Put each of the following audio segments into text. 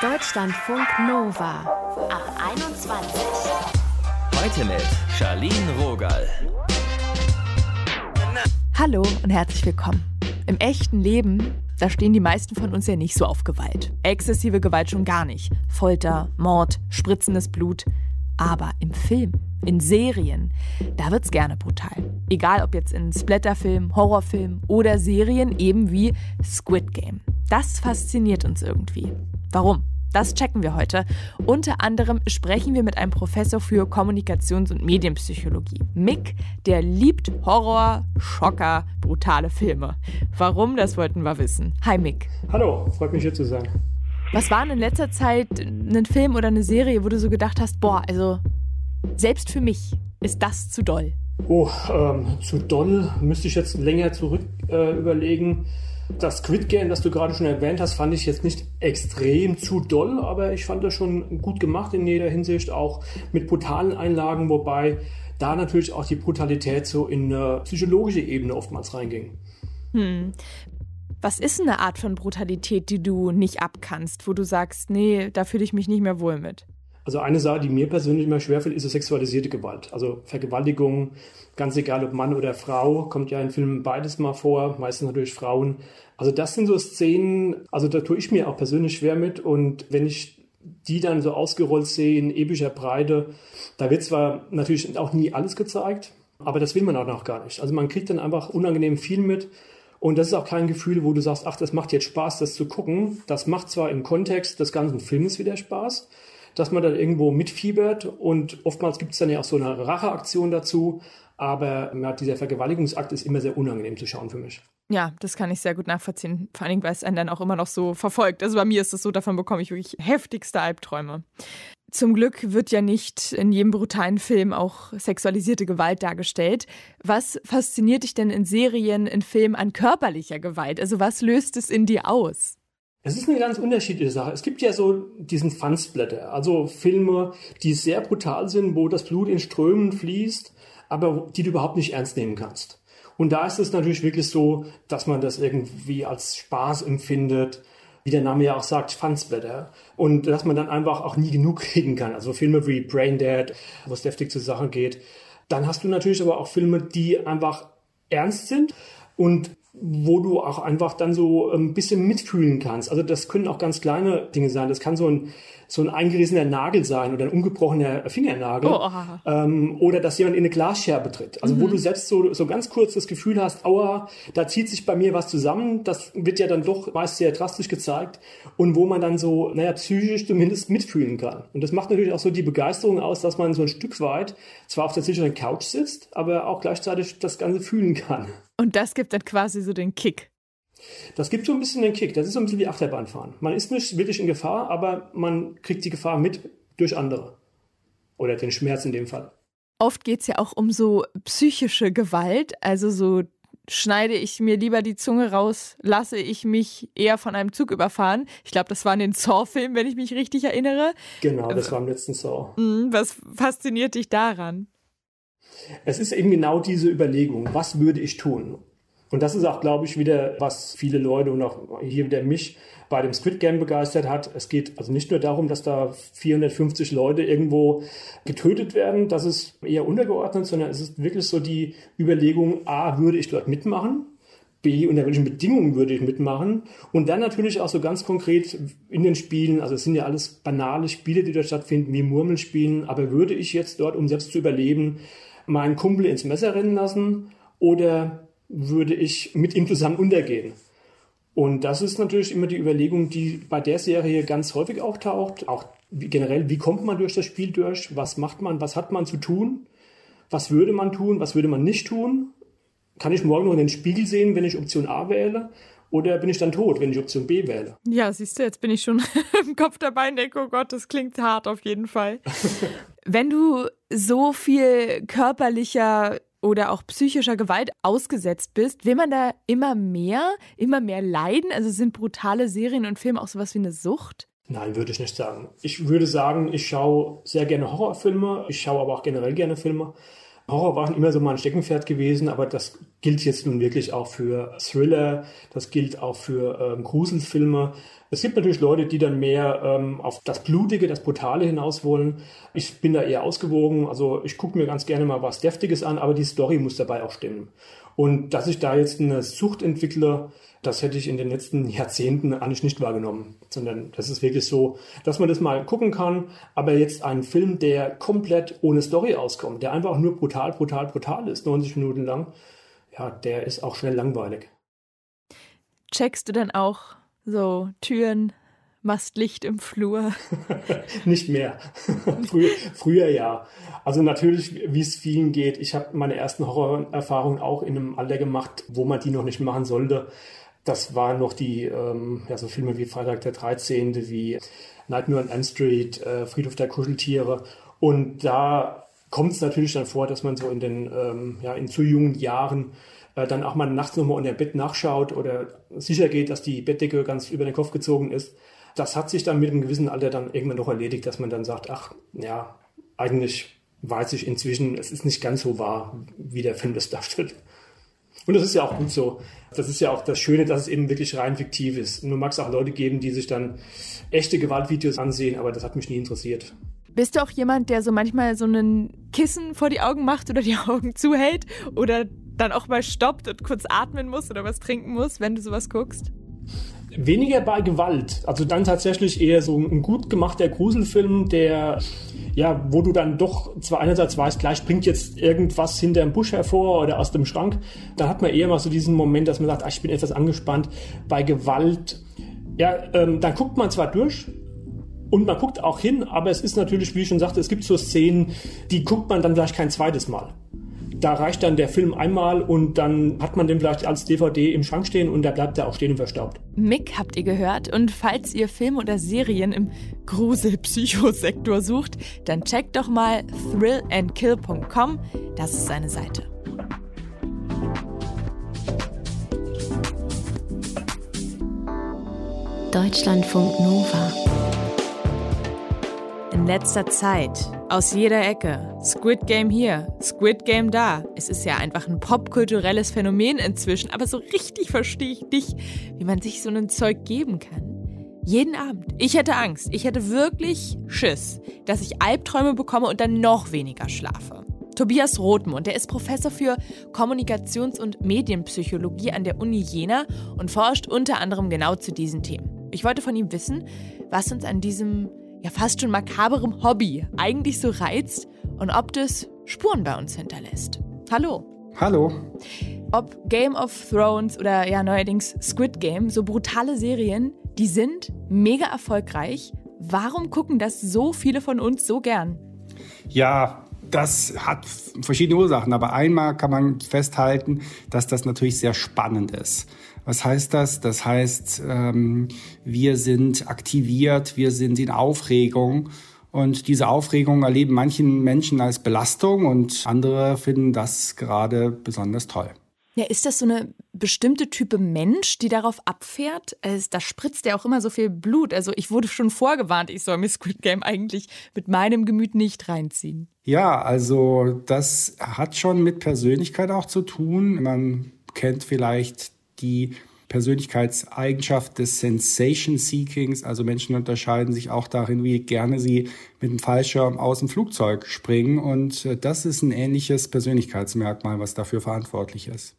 Deutschlandfunk Nova ab 21. Heute mit Charlene Rogal. Hallo und herzlich willkommen. Im echten Leben, da stehen die meisten von uns ja nicht so auf Gewalt. Exzessive Gewalt schon gar nicht. Folter, Mord, spritzendes Blut. Aber im Film, in Serien, da wird's gerne brutal. Egal ob jetzt in Splatterfilm, Horrorfilm oder Serien eben wie Squid Game. Das fasziniert uns irgendwie. Warum? Das checken wir heute. Unter anderem sprechen wir mit einem Professor für Kommunikations- und Medienpsychologie. Mick, der liebt Horror, Schocker, brutale Filme. Warum, das wollten wir wissen. Hi Mick. Hallo, freut mich hier zu sein. Was war in letzter Zeit ein Film oder eine Serie, wo du so gedacht hast, boah, also selbst für mich ist das zu doll? Oh, ähm, zu doll müsste ich jetzt länger zurück äh, überlegen. Das Squid Game, das du gerade schon erwähnt hast, fand ich jetzt nicht extrem zu doll, aber ich fand das schon gut gemacht in jeder Hinsicht, auch mit brutalen Einlagen, wobei da natürlich auch die Brutalität so in eine psychologische Ebene oftmals reinging. Hm. Was ist eine Art von Brutalität, die du nicht abkannst, wo du sagst, nee, da fühle ich mich nicht mehr wohl mit? Also eine Sache, die mir persönlich immer schwerfällt, ist sexualisierte Gewalt. Also Vergewaltigung, ganz egal ob Mann oder Frau, kommt ja in Filmen beides mal vor, meistens natürlich Frauen. Also das sind so Szenen, also da tue ich mir auch persönlich schwer mit und wenn ich die dann so ausgerollt sehe in epischer Breite, da wird zwar natürlich auch nie alles gezeigt, aber das will man auch noch gar nicht. Also man kriegt dann einfach unangenehm viel mit und das ist auch kein Gefühl, wo du sagst, ach, das macht jetzt Spaß, das zu gucken. Das macht zwar im Kontext des ganzen Films wieder Spaß, dass man dann irgendwo mitfiebert und oftmals gibt es dann ja auch so eine Racheaktion dazu, aber ja, dieser Vergewaltigungsakt ist immer sehr unangenehm zu schauen für mich. Ja, das kann ich sehr gut nachvollziehen. Vor allen Dingen, weil es einen dann auch immer noch so verfolgt. Also bei mir ist es so, davon bekomme ich wirklich heftigste Albträume. Zum Glück wird ja nicht in jedem brutalen Film auch sexualisierte Gewalt dargestellt. Was fasziniert dich denn in Serien, in Filmen an körperlicher Gewalt? Also was löst es in dir aus? Es ist eine ganz unterschiedliche Sache. Es gibt ja so diesen Fansblätter, also Filme, die sehr brutal sind, wo das Blut in Strömen fließt, aber die du überhaupt nicht ernst nehmen kannst. Und da ist es natürlich wirklich so, dass man das irgendwie als Spaß empfindet, wie der Name ja auch sagt, Fansblätter. Und dass man dann einfach auch nie genug kriegen kann. Also Filme wie Brain Dead, wo es deftig zur Sache geht. Dann hast du natürlich aber auch Filme, die einfach ernst sind und wo du auch einfach dann so ein bisschen mitfühlen kannst. Also das können auch ganz kleine Dinge sein. Das kann so ein, so ein eingerissener Nagel sein oder ein ungebrochener Fingernagel. Oh, ähm, oder dass jemand in eine Glasscherbe tritt. Also mhm. wo du selbst so, so ganz kurz das Gefühl hast, aua, da zieht sich bei mir was zusammen. Das wird ja dann doch meist sehr drastisch gezeigt. Und wo man dann so, naja, psychisch zumindest mitfühlen kann. Und das macht natürlich auch so die Begeisterung aus, dass man so ein Stück weit zwar auf der sicheren Couch sitzt, aber auch gleichzeitig das Ganze fühlen kann. Und das gibt dann quasi so den Kick. Das gibt so ein bisschen den Kick. Das ist so ein bisschen wie Achterbahnfahren. Man ist nicht wirklich in Gefahr, aber man kriegt die Gefahr mit durch andere. Oder den Schmerz in dem Fall. Oft geht es ja auch um so psychische Gewalt, also so schneide ich mir lieber die Zunge raus, lasse ich mich eher von einem Zug überfahren. Ich glaube, das war in den Saw-Film, wenn ich mich richtig erinnere. Genau, das war im letzten Saw. Mhm, was fasziniert dich daran? Es ist eben genau diese Überlegung, was würde ich tun? Und das ist auch, glaube ich, wieder, was viele Leute und auch hier wieder mich bei dem Squid Game begeistert hat. Es geht also nicht nur darum, dass da 450 Leute irgendwo getötet werden, das ist eher untergeordnet, sondern es ist wirklich so die Überlegung, a, würde ich dort mitmachen? B, unter welchen Bedingungen würde ich mitmachen? Und dann natürlich auch so ganz konkret in den Spielen, also es sind ja alles banale Spiele, die dort stattfinden, wie Murmelspielen, aber würde ich jetzt dort, um selbst zu überleben, meinen Kumpel ins Messer rennen lassen oder würde ich mit ihm zusammen untergehen. Und das ist natürlich immer die Überlegung, die bei der Serie ganz häufig auftaucht. Auch generell, wie kommt man durch das Spiel durch? Was macht man? Was hat man zu tun? Was würde man tun? Was würde man nicht tun? Kann ich morgen noch in den Spiegel sehen, wenn ich Option A wähle? Oder bin ich dann tot, wenn ich Option B wähle? Ja, siehst du, jetzt bin ich schon im Kopf dabei und denke, oh Gott, das klingt hart auf jeden Fall. wenn du so viel körperlicher oder auch psychischer Gewalt ausgesetzt bist, will man da immer mehr, immer mehr leiden? Also sind brutale Serien und Filme auch sowas wie eine Sucht? Nein, würde ich nicht sagen. Ich würde sagen, ich schaue sehr gerne Horrorfilme, ich schaue aber auch generell gerne Filme. Horror war schon immer so mein Steckenpferd gewesen, aber das gilt jetzt nun wirklich auch für Thriller, das gilt auch für ähm, Gruselfilme. Es gibt natürlich Leute, die dann mehr ähm, auf das Blutige, das Brutale hinaus wollen. Ich bin da eher ausgewogen. Also ich gucke mir ganz gerne mal was Deftiges an, aber die Story muss dabei auch stimmen. Und dass ich da jetzt eine Sucht entwickle, das hätte ich in den letzten Jahrzehnten eigentlich nicht wahrgenommen, sondern das ist wirklich so, dass man das mal gucken kann, aber jetzt ein Film, der komplett ohne Story auskommt, der einfach nur brutal, brutal, brutal ist, 90 Minuten lang, ja, der ist auch schnell langweilig. Checkst du dann auch so Türen, machst Licht im Flur? Nicht mehr. früher, früher ja. Also natürlich, wie es vielen geht. Ich habe meine ersten Horrorerfahrungen auch in einem Alter gemacht, wo man die noch nicht machen sollte. Das waren noch die, ähm, ja, so Filme wie Freitag der 13., wie Nightmare on Elm Street, äh, Friedhof der Kuscheltiere. Und da kommt es natürlich dann vor, dass man so in den, ähm, ja, in zu jungen Jahren äh, dann auch mal nachts nochmal unter dem Bett nachschaut oder sicher geht, dass die Bettdecke ganz über den Kopf gezogen ist. Das hat sich dann mit einem gewissen Alter dann irgendwann noch erledigt, dass man dann sagt, ach, ja, eigentlich weiß ich inzwischen, es ist nicht ganz so wahr, wie der Film das darstellt. Und das ist ja auch gut so. Das ist ja auch das Schöne, dass es eben wirklich rein fiktiv ist. Nur mag es auch Leute geben, die sich dann echte Gewaltvideos ansehen, aber das hat mich nie interessiert. Bist du auch jemand, der so manchmal so ein Kissen vor die Augen macht oder die Augen zuhält oder dann auch mal stoppt und kurz atmen muss oder was trinken muss, wenn du sowas guckst? Weniger bei Gewalt. Also dann tatsächlich eher so ein gut gemachter Gruselfilm, der, ja, wo du dann doch zwar einerseits weißt, gleich springt jetzt irgendwas hinter dem Busch hervor oder aus dem Schrank. Da hat man eher mal so diesen Moment, dass man sagt, ach, ich bin etwas angespannt. Bei Gewalt, ja, ähm, dann guckt man zwar durch, und man guckt auch hin, aber es ist natürlich, wie ich schon sagte, es gibt so Szenen, die guckt man dann vielleicht kein zweites Mal. Da reicht dann der Film einmal und dann hat man den vielleicht als DVD im Schrank stehen und da bleibt er auch stehen und verstaubt. Mick habt ihr gehört und falls ihr Filme oder Serien im Grusel-Psychosektor sucht, dann checkt doch mal thrillandkill.com, das ist seine Seite. Deutschlandfunk Nova. In letzter Zeit aus jeder Ecke. Squid Game hier, Squid Game da. Es ist ja einfach ein popkulturelles Phänomen inzwischen, aber so richtig verstehe ich nicht, wie man sich so ein Zeug geben kann. Jeden Abend. Ich hätte Angst. Ich hätte wirklich Schiss, dass ich Albträume bekomme und dann noch weniger schlafe. Tobias Rothmund, der ist Professor für Kommunikations- und Medienpsychologie an der Uni Jena und forscht unter anderem genau zu diesen Themen. Ich wollte von ihm wissen, was uns an diesem ja fast schon makaberem Hobby eigentlich so reizt und ob das Spuren bei uns hinterlässt. Hallo. Hallo. Ob Game of Thrones oder ja neuerdings Squid Game, so brutale Serien, die sind mega erfolgreich. Warum gucken das so viele von uns so gern? Ja, das hat verschiedene Ursachen, aber einmal kann man festhalten, dass das natürlich sehr spannend ist. Was heißt das? Das heißt, ähm, wir sind aktiviert, wir sind in Aufregung. Und diese Aufregung erleben manchen Menschen als Belastung und andere finden das gerade besonders toll. Ja, ist das so eine bestimmte Type Mensch, die darauf abfährt? da spritzt ja auch immer so viel Blut. Also ich wurde schon vorgewarnt, ich soll mir Squid Game eigentlich mit meinem Gemüt nicht reinziehen. Ja, also das hat schon mit Persönlichkeit auch zu tun. Man kennt vielleicht die Persönlichkeitseigenschaft des Sensation Seekings. Also Menschen unterscheiden sich auch darin, wie gerne sie mit dem Fallschirm aus dem Flugzeug springen. Und äh, das ist ein ähnliches Persönlichkeitsmerkmal, was dafür verantwortlich ist.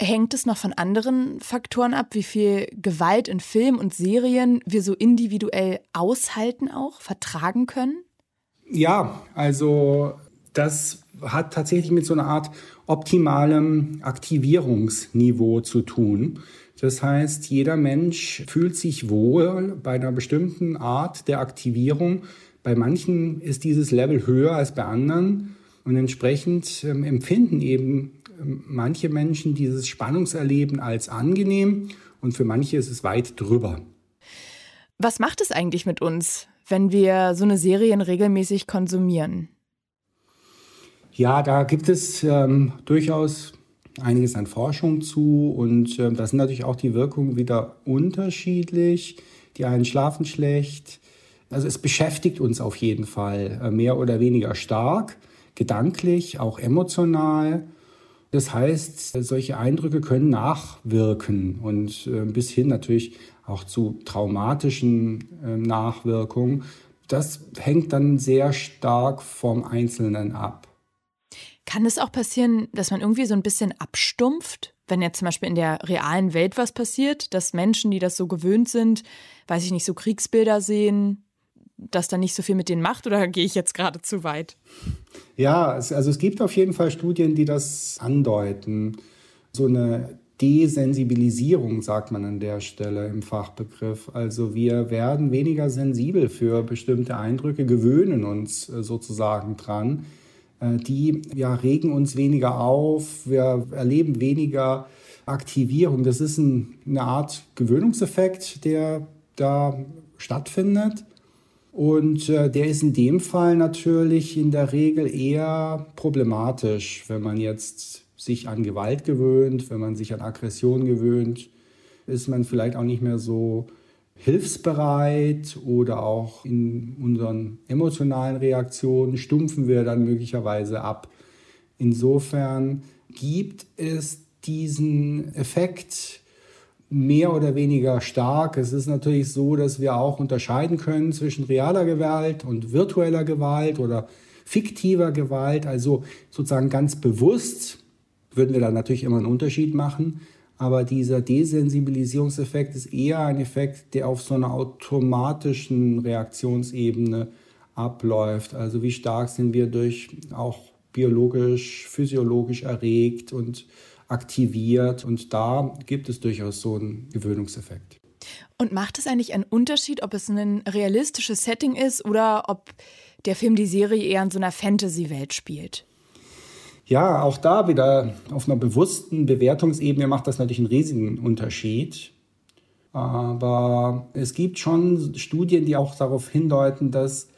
Hängt es noch von anderen Faktoren ab, wie viel Gewalt in Film und Serien wir so individuell aushalten auch, vertragen können? Ja, also das hat tatsächlich mit so einer Art optimalem Aktivierungsniveau zu tun. Das heißt, jeder Mensch fühlt sich wohl bei einer bestimmten Art der Aktivierung. Bei manchen ist dieses Level höher als bei anderen und entsprechend ähm, empfinden eben ähm, manche Menschen dieses Spannungserleben als angenehm und für manche ist es weit drüber. Was macht es eigentlich mit uns, wenn wir so eine Serien regelmäßig konsumieren? Ja, da gibt es ähm, durchaus einiges an Forschung zu und äh, da sind natürlich auch die Wirkungen wieder unterschiedlich. Die einen schlafen schlecht. Also es beschäftigt uns auf jeden Fall äh, mehr oder weniger stark. gedanklich, auch emotional. Das heißt, solche Eindrücke können nachwirken und äh, bis hin natürlich auch zu traumatischen äh, Nachwirkungen. Das hängt dann sehr stark vom Einzelnen ab. Kann es auch passieren, dass man irgendwie so ein bisschen abstumpft? Wenn jetzt zum Beispiel in der realen Welt was passiert, dass Menschen, die das so gewöhnt sind, weiß ich nicht, so Kriegsbilder sehen, das dann nicht so viel mit denen macht oder gehe ich jetzt gerade zu weit? Ja, also es gibt auf jeden Fall Studien, die das andeuten. So eine Desensibilisierung, sagt man an der Stelle im Fachbegriff. Also wir werden weniger sensibel für bestimmte Eindrücke, gewöhnen uns äh, sozusagen dran. Äh, die ja, regen uns weniger auf, wir erleben weniger Aktivierung. Das ist ein, eine Art Gewöhnungseffekt, der da stattfindet. Und äh, der ist in dem Fall natürlich in der Regel eher problematisch, wenn man jetzt sich an Gewalt gewöhnt, wenn man sich an Aggression gewöhnt, ist man vielleicht auch nicht mehr so hilfsbereit oder auch in unseren emotionalen Reaktionen stumpfen wir dann möglicherweise ab. Insofern gibt es diesen Effekt, mehr oder weniger stark. Es ist natürlich so, dass wir auch unterscheiden können zwischen realer Gewalt und virtueller Gewalt oder fiktiver Gewalt. Also sozusagen ganz bewusst würden wir da natürlich immer einen Unterschied machen. Aber dieser Desensibilisierungseffekt ist eher ein Effekt, der auf so einer automatischen Reaktionsebene abläuft. Also wie stark sind wir durch auch biologisch, physiologisch erregt und aktiviert. Und da gibt es durchaus so einen Gewöhnungseffekt. Und macht es eigentlich einen Unterschied, ob es ein realistisches Setting ist oder ob der Film die Serie eher in so einer Fantasy-Welt spielt? Ja, auch da wieder auf einer bewussten Bewertungsebene macht das natürlich einen riesigen Unterschied. Aber es gibt schon Studien, die auch darauf hindeuten, dass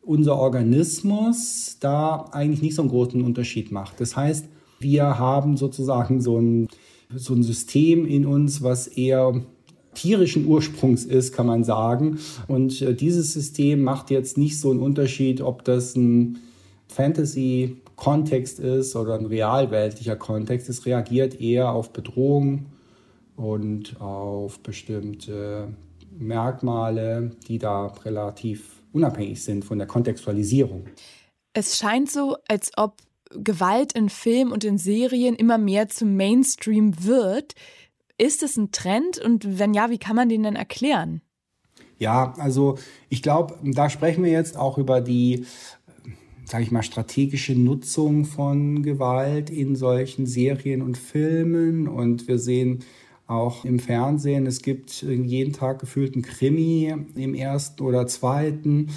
unser Organismus da eigentlich nicht so einen großen Unterschied macht. Das heißt, wir haben sozusagen so ein, so ein System in uns, was eher tierischen Ursprungs ist, kann man sagen. Und äh, dieses System macht jetzt nicht so einen Unterschied, ob das ein Fantasy-Kontext ist oder ein realweltlicher Kontext. Es reagiert eher auf Bedrohung und auf bestimmte Merkmale, die da relativ unabhängig sind von der Kontextualisierung. Es scheint so, als ob Gewalt in Film und in Serien immer mehr zum Mainstream wird. Ist es ein Trend und wenn ja, wie kann man den denn erklären? Ja, also ich glaube, da sprechen wir jetzt auch über die, sage ich mal, strategische Nutzung von Gewalt in solchen Serien und Filmen. Und wir sehen auch im Fernsehen, es gibt jeden Tag gefühlt einen Krimi im ersten oder zweiten.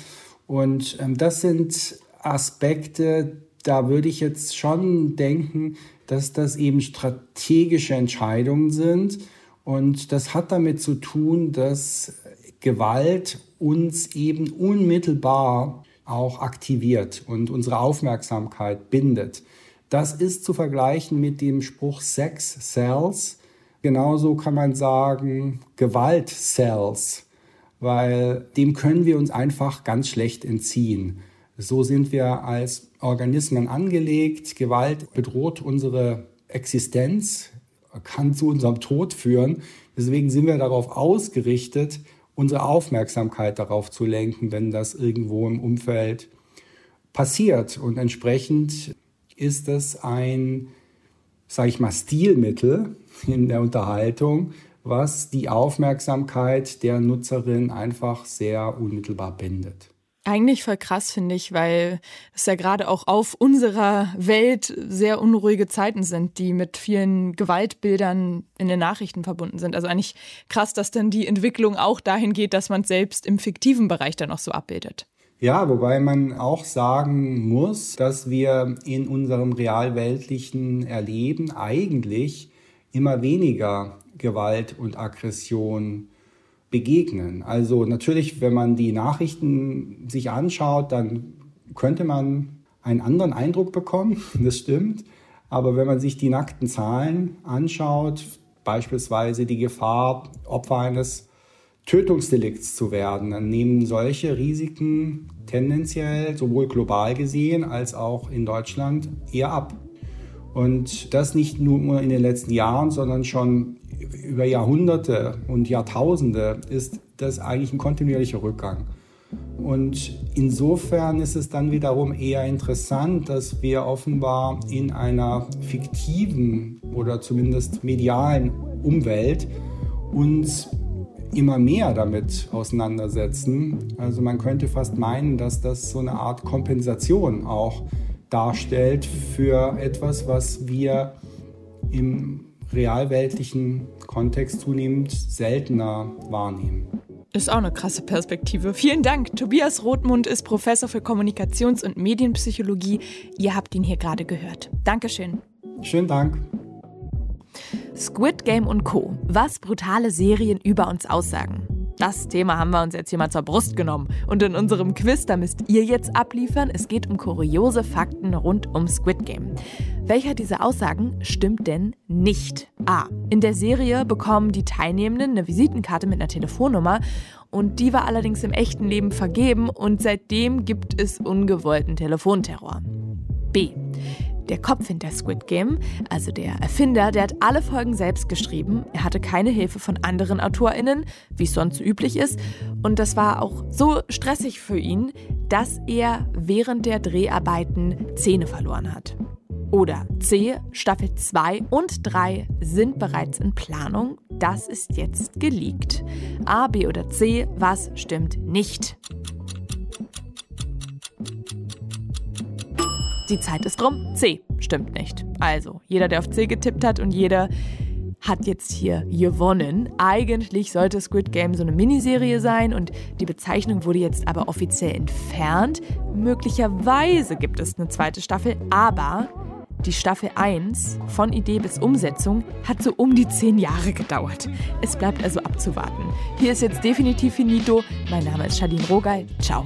Und ähm, das sind Aspekte, da würde ich jetzt schon denken, dass das eben strategische Entscheidungen sind. Und das hat damit zu tun, dass Gewalt uns eben unmittelbar auch aktiviert und unsere Aufmerksamkeit bindet. Das ist zu vergleichen mit dem Spruch Sex Cells. Genauso kann man sagen Gewalt Cells, weil dem können wir uns einfach ganz schlecht entziehen. So sind wir als Organismen angelegt. Gewalt bedroht unsere Existenz, kann zu unserem Tod führen. Deswegen sind wir darauf ausgerichtet, unsere Aufmerksamkeit darauf zu lenken, wenn das irgendwo im Umfeld passiert. Und entsprechend ist es ein, sage ich mal, Stilmittel in der Unterhaltung, was die Aufmerksamkeit der Nutzerin einfach sehr unmittelbar bindet. Eigentlich voll krass, finde ich, weil es ja gerade auch auf unserer Welt sehr unruhige Zeiten sind, die mit vielen Gewaltbildern in den Nachrichten verbunden sind. Also eigentlich krass, dass dann die Entwicklung auch dahin geht, dass man selbst im fiktiven Bereich dann auch so abbildet. Ja, wobei man auch sagen muss, dass wir in unserem realweltlichen Erleben eigentlich immer weniger Gewalt und Aggression begegnen. Also natürlich, wenn man die Nachrichten sich anschaut, dann könnte man einen anderen Eindruck bekommen, das stimmt. Aber wenn man sich die nackten Zahlen anschaut, beispielsweise die Gefahr, Opfer eines Tötungsdelikts zu werden, dann nehmen solche Risiken tendenziell sowohl global gesehen als auch in Deutschland eher ab. Und das nicht nur in den letzten Jahren, sondern schon über Jahrhunderte und Jahrtausende ist das eigentlich ein kontinuierlicher Rückgang. Und insofern ist es dann wiederum eher interessant, dass wir offenbar in einer fiktiven oder zumindest medialen Umwelt uns immer mehr damit auseinandersetzen. Also man könnte fast meinen, dass das so eine Art Kompensation auch darstellt für etwas, was wir im realweltlichen Kontext zunehmend seltener wahrnehmen. Ist auch eine krasse Perspektive. Vielen Dank. Tobias Rothmund ist Professor für Kommunikations- und Medienpsychologie. Ihr habt ihn hier gerade gehört. Dankeschön. Schönen Dank. Squid Game und Co. Was brutale Serien über uns aussagen. Das Thema haben wir uns jetzt hier mal zur Brust genommen. Und in unserem Quiz, da müsst ihr jetzt abliefern. Es geht um kuriose Fakten rund um Squid Game. Welcher dieser Aussagen stimmt denn nicht? A. In der Serie bekommen die Teilnehmenden eine Visitenkarte mit einer Telefonnummer und die war allerdings im echten Leben vergeben und seitdem gibt es ungewollten Telefonterror. B. Der Kopf hinter Squid Game, also der Erfinder, der hat alle Folgen selbst geschrieben. Er hatte keine Hilfe von anderen AutorInnen, wie es sonst üblich ist. Und das war auch so stressig für ihn, dass er während der Dreharbeiten Zähne verloren hat. Oder C, Staffel 2 und 3 sind bereits in Planung. Das ist jetzt geleakt. A, B oder C, was stimmt nicht? Die Zeit ist rum. C. Stimmt nicht. Also, jeder, der auf C getippt hat und jeder hat jetzt hier gewonnen. Eigentlich sollte Squid Game so eine Miniserie sein und die Bezeichnung wurde jetzt aber offiziell entfernt. Möglicherweise gibt es eine zweite Staffel, aber die Staffel 1 von Idee bis Umsetzung hat so um die 10 Jahre gedauert. Es bleibt also abzuwarten. Hier ist jetzt definitiv finito. Mein Name ist Charlene Rogal. Ciao.